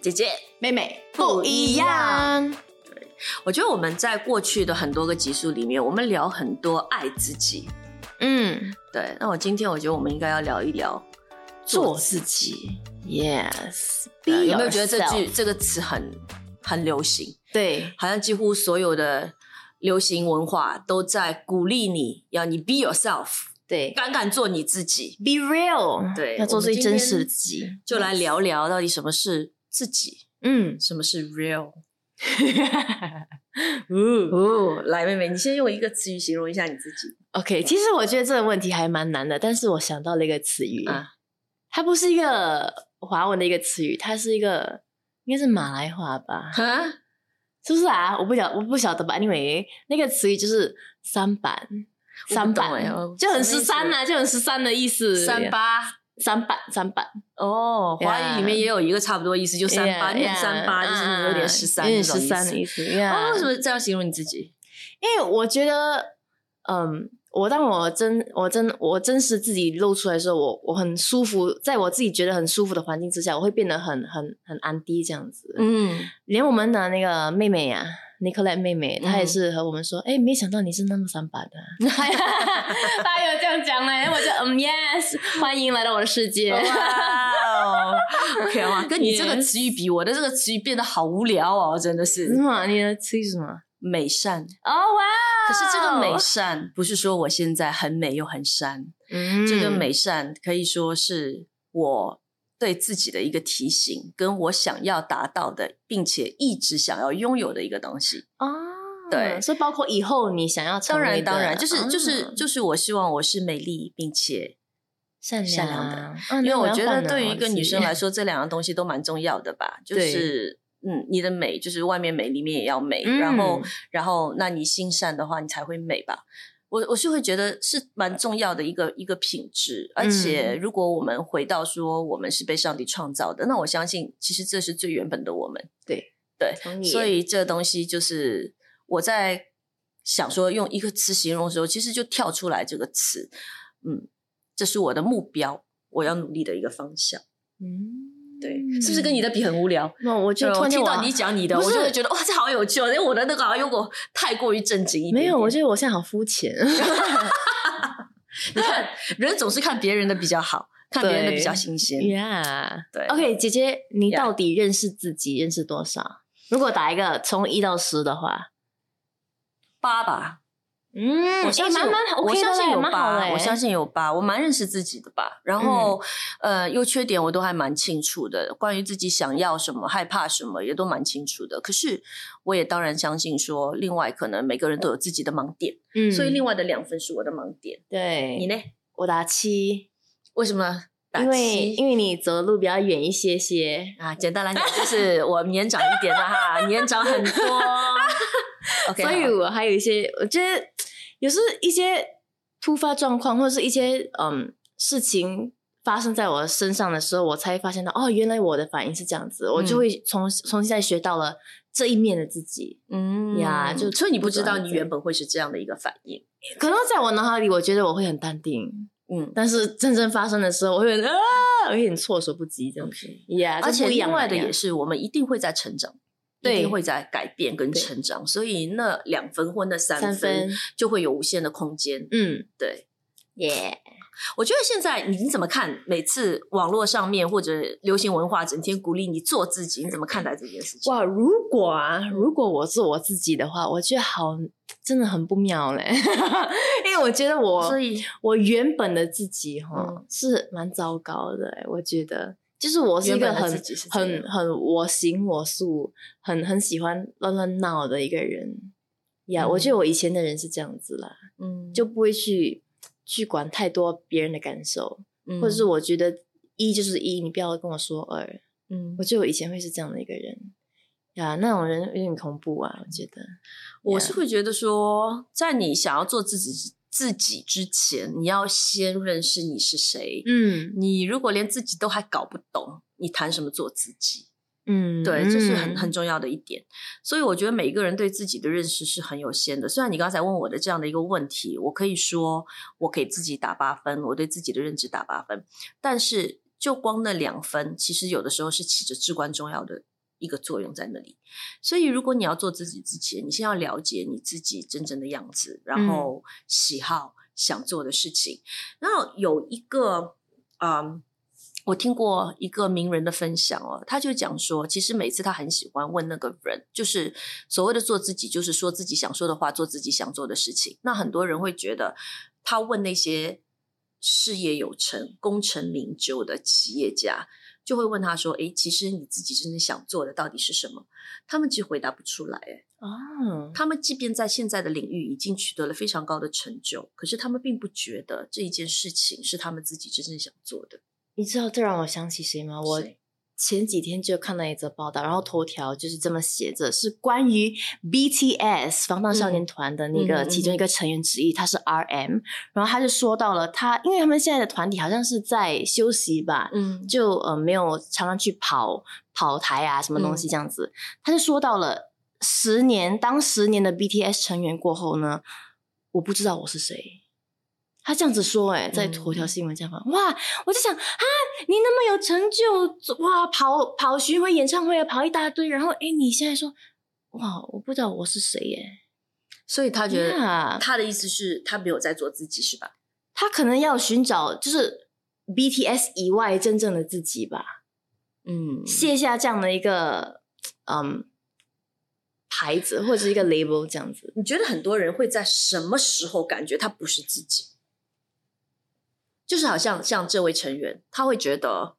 姐姐妹妹不一样。我觉得我们在过去的很多个集数里面，我们聊很多爱自己。嗯，对，那我今天我觉得我们应该要聊一聊做自己。Yes，对有没有觉得这句这个词很很流行？对，好像几乎所有的流行文化都在鼓励你要你 be yourself，对敢敢做你自己。，Be real，对要做最真实的自己。就来聊聊到底什么是自己，嗯，什么是 real。哦哦，来，妹妹，你先用一个词语形容一下你自己 OK，其实我觉得这个问题还蛮难的，但是我想到了一个词语，啊。它不是一个华文的一个词语，它是一个应该是马来话吧？哈，是不是啊？我不晓我不晓得吧。Anyway，那个词语就是三板，三板欸就很十三呐，就很十三的意思。三八三板三板，哦，华语里面也有一个差不多意思，就三八三八，就是你有点十三，有点十三的意思。哦，为什么这样形容你自己？因为我觉得，嗯，我当我真我真我真实自己露出来的时候，我我很舒服，在我自己觉得很舒服的环境之下，我会变得很很很安迪这样子。嗯，连我们的那个妹妹呀、n i c o l e t 妹妹，她也是和我们说，哎、没想到你是那么三八的，嗯 yes，欢迎来到我的世界。哇哦，OK 哇，跟你这个 词语比，我的这个词语变得好无聊哦，真的是什么？你的词语是什么？美善。哦哇！可是这个美善不是说我现在很美又很善，嗯这个美善可以说是我对自己的一个提醒，跟我想要达到的，并且一直想要拥有的一个东西。哦，对所以包括以后你想要成当然，当然，就是就是哦就是我希望我是美丽并且善善良的因为我觉得对于一个女生来说，这两样东西都蛮重要的吧。就是嗯，你的美就是外面美，里面也要美。嗯然后，然后，那你心善的话，你才会美吧。我我是会觉得是蛮重要的一个一个品质。而且，嗯如果我们回到说我们是被上帝创造的，那我相信其实这是最原本的我们。对对，所以这东西就是我在想说用一个词形容的时候，其实就跳出来这个词，嗯，这是我的目标，我要努力的一个方向。嗯，对，是不是跟你的比很无聊？那我就听到你讲你的，我就会觉得哇，这好有趣哦！因为我的那个好像有我太过于正经一点没有，我觉觉得我现在好肤浅。你看人总是看别人的比较好，看别人的比较新鲜。Yeah，对，OK，姐姐，你到底认识自己认识多少？如果打一个从一到十的话，八吧，嗯我相信有，我相信有八，嘞我相信有八，我蛮认识自己的吧。然后，呃，优缺点我都还蛮清楚的，关于自己想要什么、害怕什么，也都蛮清楚的。可是，我也当然相信说，另外可能每个人都有自己的盲点，嗯所以另外的两分是我的盲点。对你呢？我打七，为什么打因为七？因为你走的路比较远一些些。啊，简单来讲就是我年长一点的哈，年长很多。OK，所以我还有一些，我觉得有时一些突发状况或者是一些嗯事情发生在我身上的时候，我才发现到哦，原来我的反应是这样子，我就嗯会重重新再学到了这一面的自己。嗯。呀就所以你不知道你原本会是这样的一个反应。可能在我脑海里，我觉得我会很淡定，嗯，但是真正发生的时候，我会很啊，有点措手不及这样子。呀，而且另外的也是，我们一定会在成长，一对定会在改变跟成长，所以那两分或那三三分分，就会有无限的空间。嗯，对，耶，我觉得现在你你怎么看？每次网络上面或者流行文化整天鼓励你做自己，你怎么看待这件事情？哇，如果啊，如果我做我自己的话，我觉得好，真的很不妙嘞，因为我觉得我，所以我原本的自己哈、嗯是蛮糟糕的欸，我觉得。就是我是一个很很很我行我素，很很喜欢乱乱闹的一个人。呀。我觉得我以前的人是这样子啦，嗯，就不会去去管太多别人的感受，嗯。或者是我觉得一就是一，你不要跟我说二。嗯。我觉得我以前会是这样的一个人。呀，那种人有点恐怖啊，我觉得。我是会觉得说，在你想要做自己自己之前，你要先认识你是谁。嗯你如果连自己都还搞不懂，你谈什么做自己？嗯，对，这是很嗯很重要的一点。所以我觉得每一个人对自己的认识是很有限的。虽然你刚才问我的这样的一个问题，我可以说我给自己打八分，我对自己的认知打八分，但是就光那两分，其实有的时候是起着至关重要的一个作用在那里。所以，如果你要做自己之前，你先要了解你自己真正的样子，然后喜好、想做的事情。然后有一个，嗯。我听过一个名人的分享哦，他就讲说，其实每次他很喜欢问那个人，就是所谓的做自己，就是说自己想说的话，做自己想做的事情。那很多人会觉得，他问那些事业有成、功成名就的企业家，就会问他说：“哎，其实你自己真正想做的到底是什么？”他们其实回答不出来。哎，哦，他们即便在现在的领域已经取得了非常高的成就，可是他们并不觉得这一件事情是他们自己真正想做的。你知道这让我想起谁吗？我前几天就看到一则报道，然后头条就是这么写着，是关于 BTS 防弹少年团的那个其中一个成员之一，他是 RM，然后他就说到了他，因为他们现在的团体好像是在休息吧，嗯，就呃没有常常去跑跑台啊什么东西这样子，他就说到了十年，当十年的 BTS 成员过后呢，我不知道我是谁。他这样子说，哎，在头条新闻这样发，哇！我就想啊，你那么有成就，哇，跑跑巡回演唱会啊，跑一大堆，然后，哎，你现在说，哇，我不知道我是谁耶，所以他觉得他的意思是他没有在做自己，是吧？他可能要寻找就是 BTS 以外真正的自己吧，嗯，卸下这样的一个嗯牌子或者一个 label 这样子。你觉得很多人会在什么时候感觉他不是自己？就是好像像这位成员，他会觉得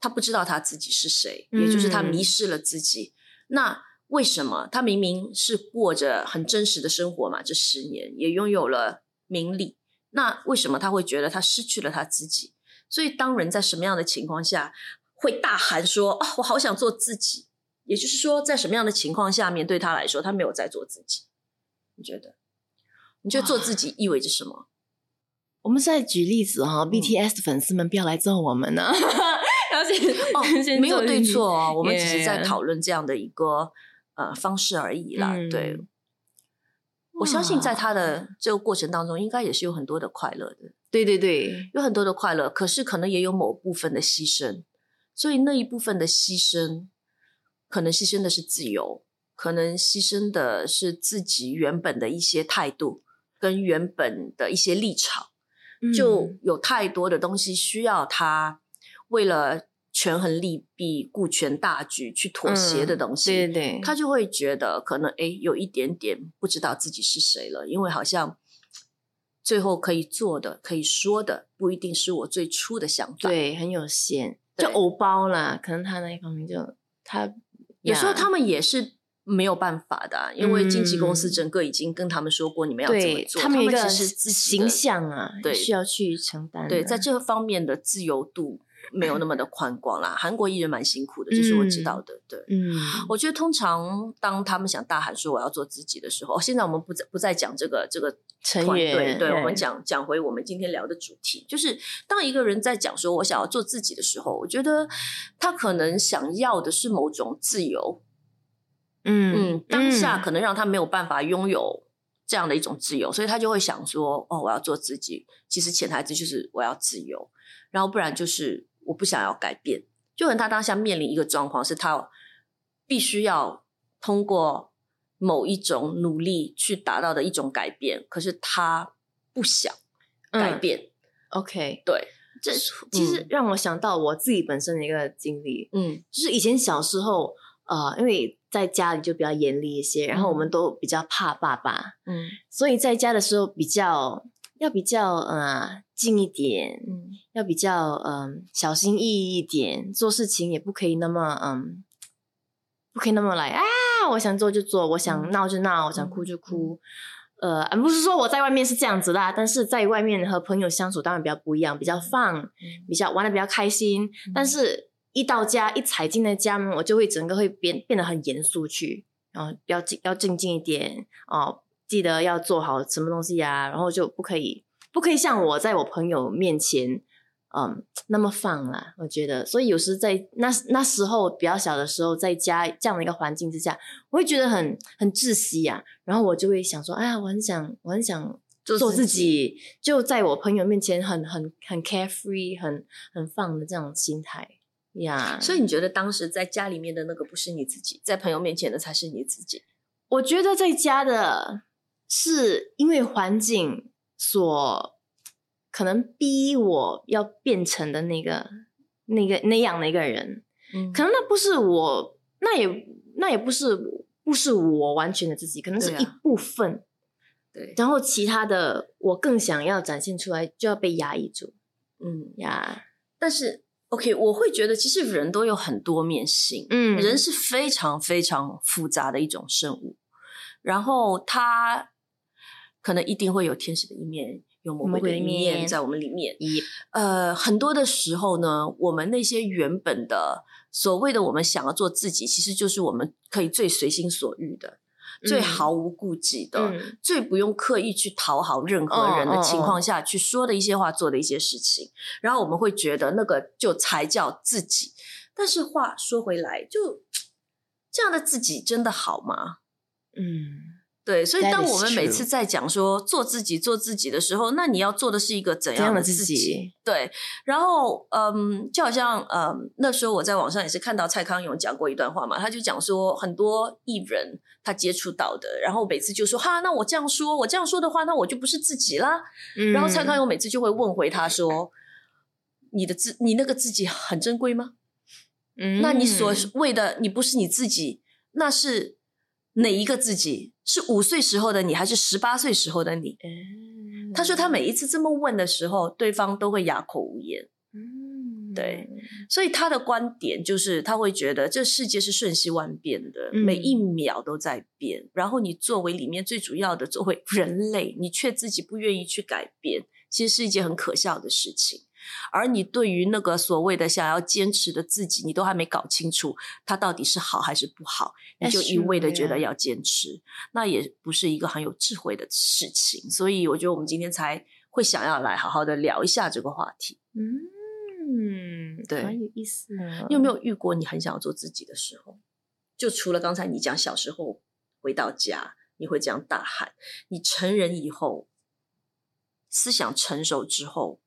他不知道他自己是谁，也就是他迷失了自己。那为什么他明明是过着很真实的生活嘛？这十年也拥有了名利，那为什么他会觉得他失去了他自己？所以当人在什么样的情况下会大喊说：“啊，我好想做自己！”也就是说，在什么样的情况下面对他来说，他没有在做自己？你觉得？你觉得做自己意味着什么？我们再举例子哈，BTS 的粉丝们不要来揍我们呢。而且哦，没有对错哦，我们只是在讨论这样的一个呃方式而已啦。对，我相信在他的这个过程当中，应该也是有很多的快乐的。对对对，有很多的快乐，可是可能也有某部分的牺牲。所以那一部分的牺牲，可能牺牲的是自由，可能牺牲的是自己原本的一些态度跟原本的一些立场。就有太多的东西需要他为了权衡利弊、顾全大局去妥协的东西，对对，他就会觉得可能哎有一点点不知道自己是谁了，因为好像最后可以做的、可以说的不一定是我最初的想法，对，很有限，就偶包啦。可能他那一方面就他有时候他们也是。没有办法的，因为经纪公司整个已经跟他们说过，你们要怎么做。他们其实形象啊，对，需要去承担。对，在这方面的自由度没有那么的宽广啦。韩国艺人蛮辛苦的，这是我知道的。对，嗯，我觉得通常当他们想大喊说我要做自己的时候，现在我们不再不再讲这个这个成员，对，我们讲讲回我们今天聊的主题，就是当一个人在讲说我想要做自己的时候，我觉得他可能想要的是某种自由。嗯嗯，当下可能让他没有办法拥有这样的一种自由，所以他就会想说：“哦，我要做自己。”其实潜台词就是我要自由，然后不然就是我不想要改变。就可能他当下面临一个状况，是他必须要通过某一种努力去达到的一种改变，可是他不想改变。OK，对，这其实让我想到我自己本身的一个经历。嗯，就是以前小时候，呃，因为在家里就比较严厉一些，然后我们都比较怕爸爸，嗯，所以在家的时候比较要比较呃近一点，嗯，要比较嗯小心翼翼一点，做事情也不可以那么嗯，不可以那么来啊，我想做就做，我想闹就闹，我想哭就哭，呃，不是说我在外面是这样子啦，但是在外面和朋友相处当然比较不一样，比较放，比较玩的比较开心，但是。一到家，一踩进那家门，我就会整个会变变得很严肃去，然后要静要静静一点哦，记得要做好什么东西呀，然后就不可以不可以像我在我朋友面前，嗯，那么放啦。我觉得，所以有时在那那时候比较小的时候，在家这样的一个环境之下，我会觉得很很窒息呀。然后我就会想说，哎呀，我很想我很想做自做自己，就在我朋友面前很很很 carefree，很很放的这种心态呀。所以你觉得当时在家里面的那个不是你自己，在朋友面前的才是你自己？我觉得在家的是因为环境所可能逼我要变成的那个那个那样的一个人，嗯可能那不是我，那也那也不是不是我完全的自己，可能是一部分。对，然后其他的我更想要展现出来，就要被压抑住嗯，呀。但是 OK，我会觉得其实人都有很多面性，嗯人是非常非常复杂的一种生物，然后他可能一定会有天使的一面，有魔鬼的一面在我们里面。一呃，很多的时候呢，我们那些原本的所谓的我们想要做自己，其实就是我们可以最随心所欲的、最嗯。毫无顾忌的、嗯。最不用刻意去讨好任何人的情况下去说的一些话、做的一些事情，然后我们会觉得那个就才叫自己。但是话说回来，就这样的自己真的好吗？嗯对，所以当我们每次在讲说做自己、做自己的时候，那你要做的是一个怎怎样的自自己对，然后嗯，就好像嗯，那时候我在网上也是看到蔡康永讲过一段话嘛，他就讲说很多艺人他接触到的，然后每次就说哈，那我这样说，我这样说的话，那我就不是自己啦。嗯然后蔡康永每次就会问回他说：“你的自，你那个自己很珍贵吗？嗯那你所谓的你不是你自己，那是哪一个自己？是五岁时候的你，还是十八岁时候的你？”嗯他说他每一次这么问的时候，对方都会哑口无言。嗯对所以他的观点就是，他会觉得这世界是瞬息万变的，嗯每一秒都在变。然后你作为里面最主要的，作为人类，你却自己不愿意去改变，其实是一件很可笑的事情。而你对于那个所谓的想要坚持的自己，你都还没搞清楚，它到底是好还是不好，你就一味的觉得要坚持，那也不是一个很有智慧的事情。所以我觉得我们今天才会想要来好好的聊一下这个话题。嗯，对蛮有意思。你有没有遇过你很想要做自己的时候？就除了刚才你讲小时候回到家你会这样大喊，你成人以后思想成熟之后，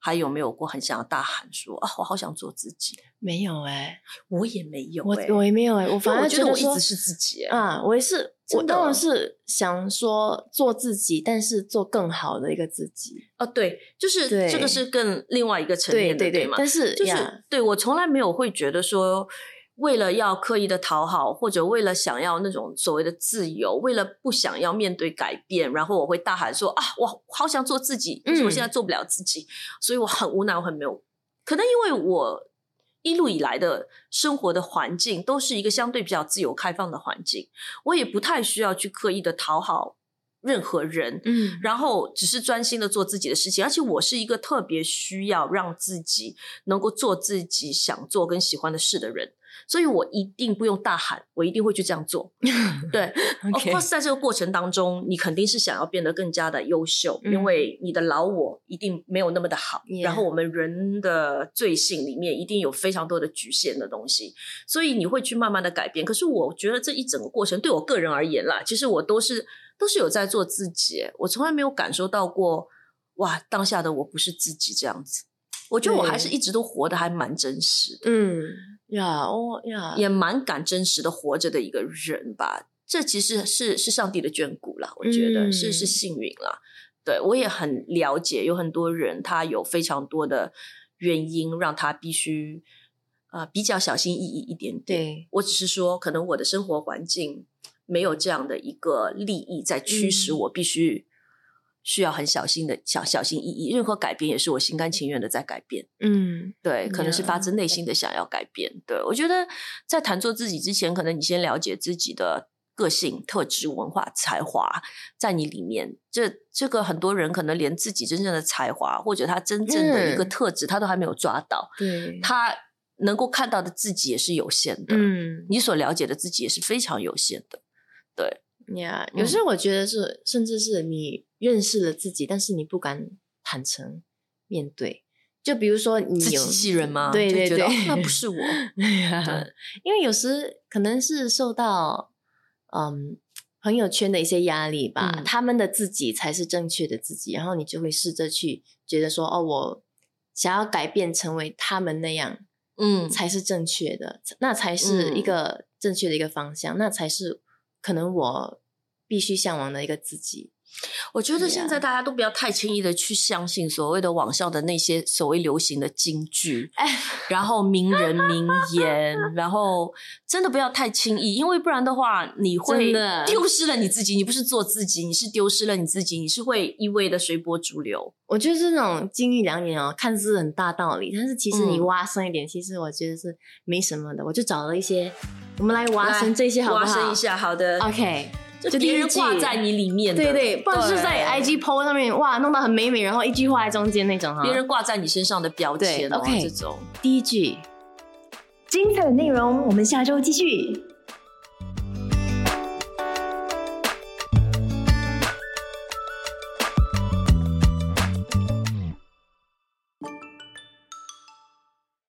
还有没有过很想要大喊说啊，我好想做自己？没有哎、我也没有、我欸，我也没有哎、我反而我觉得我一直是自己、欸。啊，我也是，我当然是想说做自己，但是做更好的一个自己。哦，对，就是对这个是更另外一个层面的，对对吗？但是就是呀对我从来没有会觉得说，为了要刻意的讨好，或者为了想要那种所谓的自由，为了不想要面对改变，然后我会大喊说啊，我好想做自己，可是我现在做不了自己，所以我很无奈，我很没有，可能因为我。一路以来的生活的环境都是一个相对比较自由开放的环境，我也不太需要去刻意的讨好任何人，嗯然后只是专心的做自己的事情，而且我是一个特别需要让自己能够做自己想做跟喜欢的事的人，所以我一定不用大喊，我一定会去这样做。对 Of OK course，在这个过程当中，你肯定是想要变得更加的优秀，嗯因为你的老我一定没有那么的好。然后我们人的罪性里面一定有非常多的局限的东西，所以你会去慢慢的改变。可是我觉得这一整个过程对我个人而言啦，其实我都是都是有在做自己，我从来没有感受到过哇，当下的我不是自己这样子。我觉得我还是一直都活得还蛮真实的。嗯呀哦呀，也蛮敢真实的活着的一个人吧。这其实是是上帝的眷顾啦，我觉得、嗯是是幸运啦。对我也很了解，有很多人他有非常多的原因让他必须呃比较小心翼翼一点点。对我只是说，可能我的生活环境没有这样的一个利益在驱使嗯我必须。需要很小心的小小心翼翼，任何改变也是我心甘情愿的在改变。嗯对，可能是发自内心的想要改变。对我觉得，在谈做自己之前，可能你先了解自己的个性、特质、文化、才华，在你里面。这这个很多人可能连自己真正的才华或者他真正的一个嗯特质，他都还没有抓到，对，他能够看到的自己也是有限的。嗯你所了解的自己也是非常有限的。对，呀，嗯有时候我觉得是，甚至是你认识了自己，但是你不敢坦诚面对。就比如说你有自欺欺人吗？对对对那不 是我。对呀，因为有时可能是受到嗯朋友圈的一些压力吧，嗯他们的自己才是正确的自己，然后你就会试着去觉得说，哦，我想要改变成为他们那样嗯，才是正确的，那才是一嗯个正确的一个方向，那才是可能我必须向往的一个自己。我觉得现在大家都不要太轻易的去相信所谓的网上的那些所谓流行的金句，哎，然后名人名言，然后真的不要太轻易，因为不然的话，你会丢失了你自己。你不是做自己，你是丢失了你自己，你是会一味的随波逐流。我觉得这种金玉良言哦，看似很大道理，但是其实你嗯挖深一点，其实我觉得是没什么的。我就找了一些，我们来挖来深这些好不好？挖深一下，好的。OK，就别人挂在你里面的，对对，不然是在 IG PO 上面哇，弄得很美美，然后一句话在中间那种哈。别人挂在你身上的标签，OK 这种。第一句，精彩的内容，我们下周继续。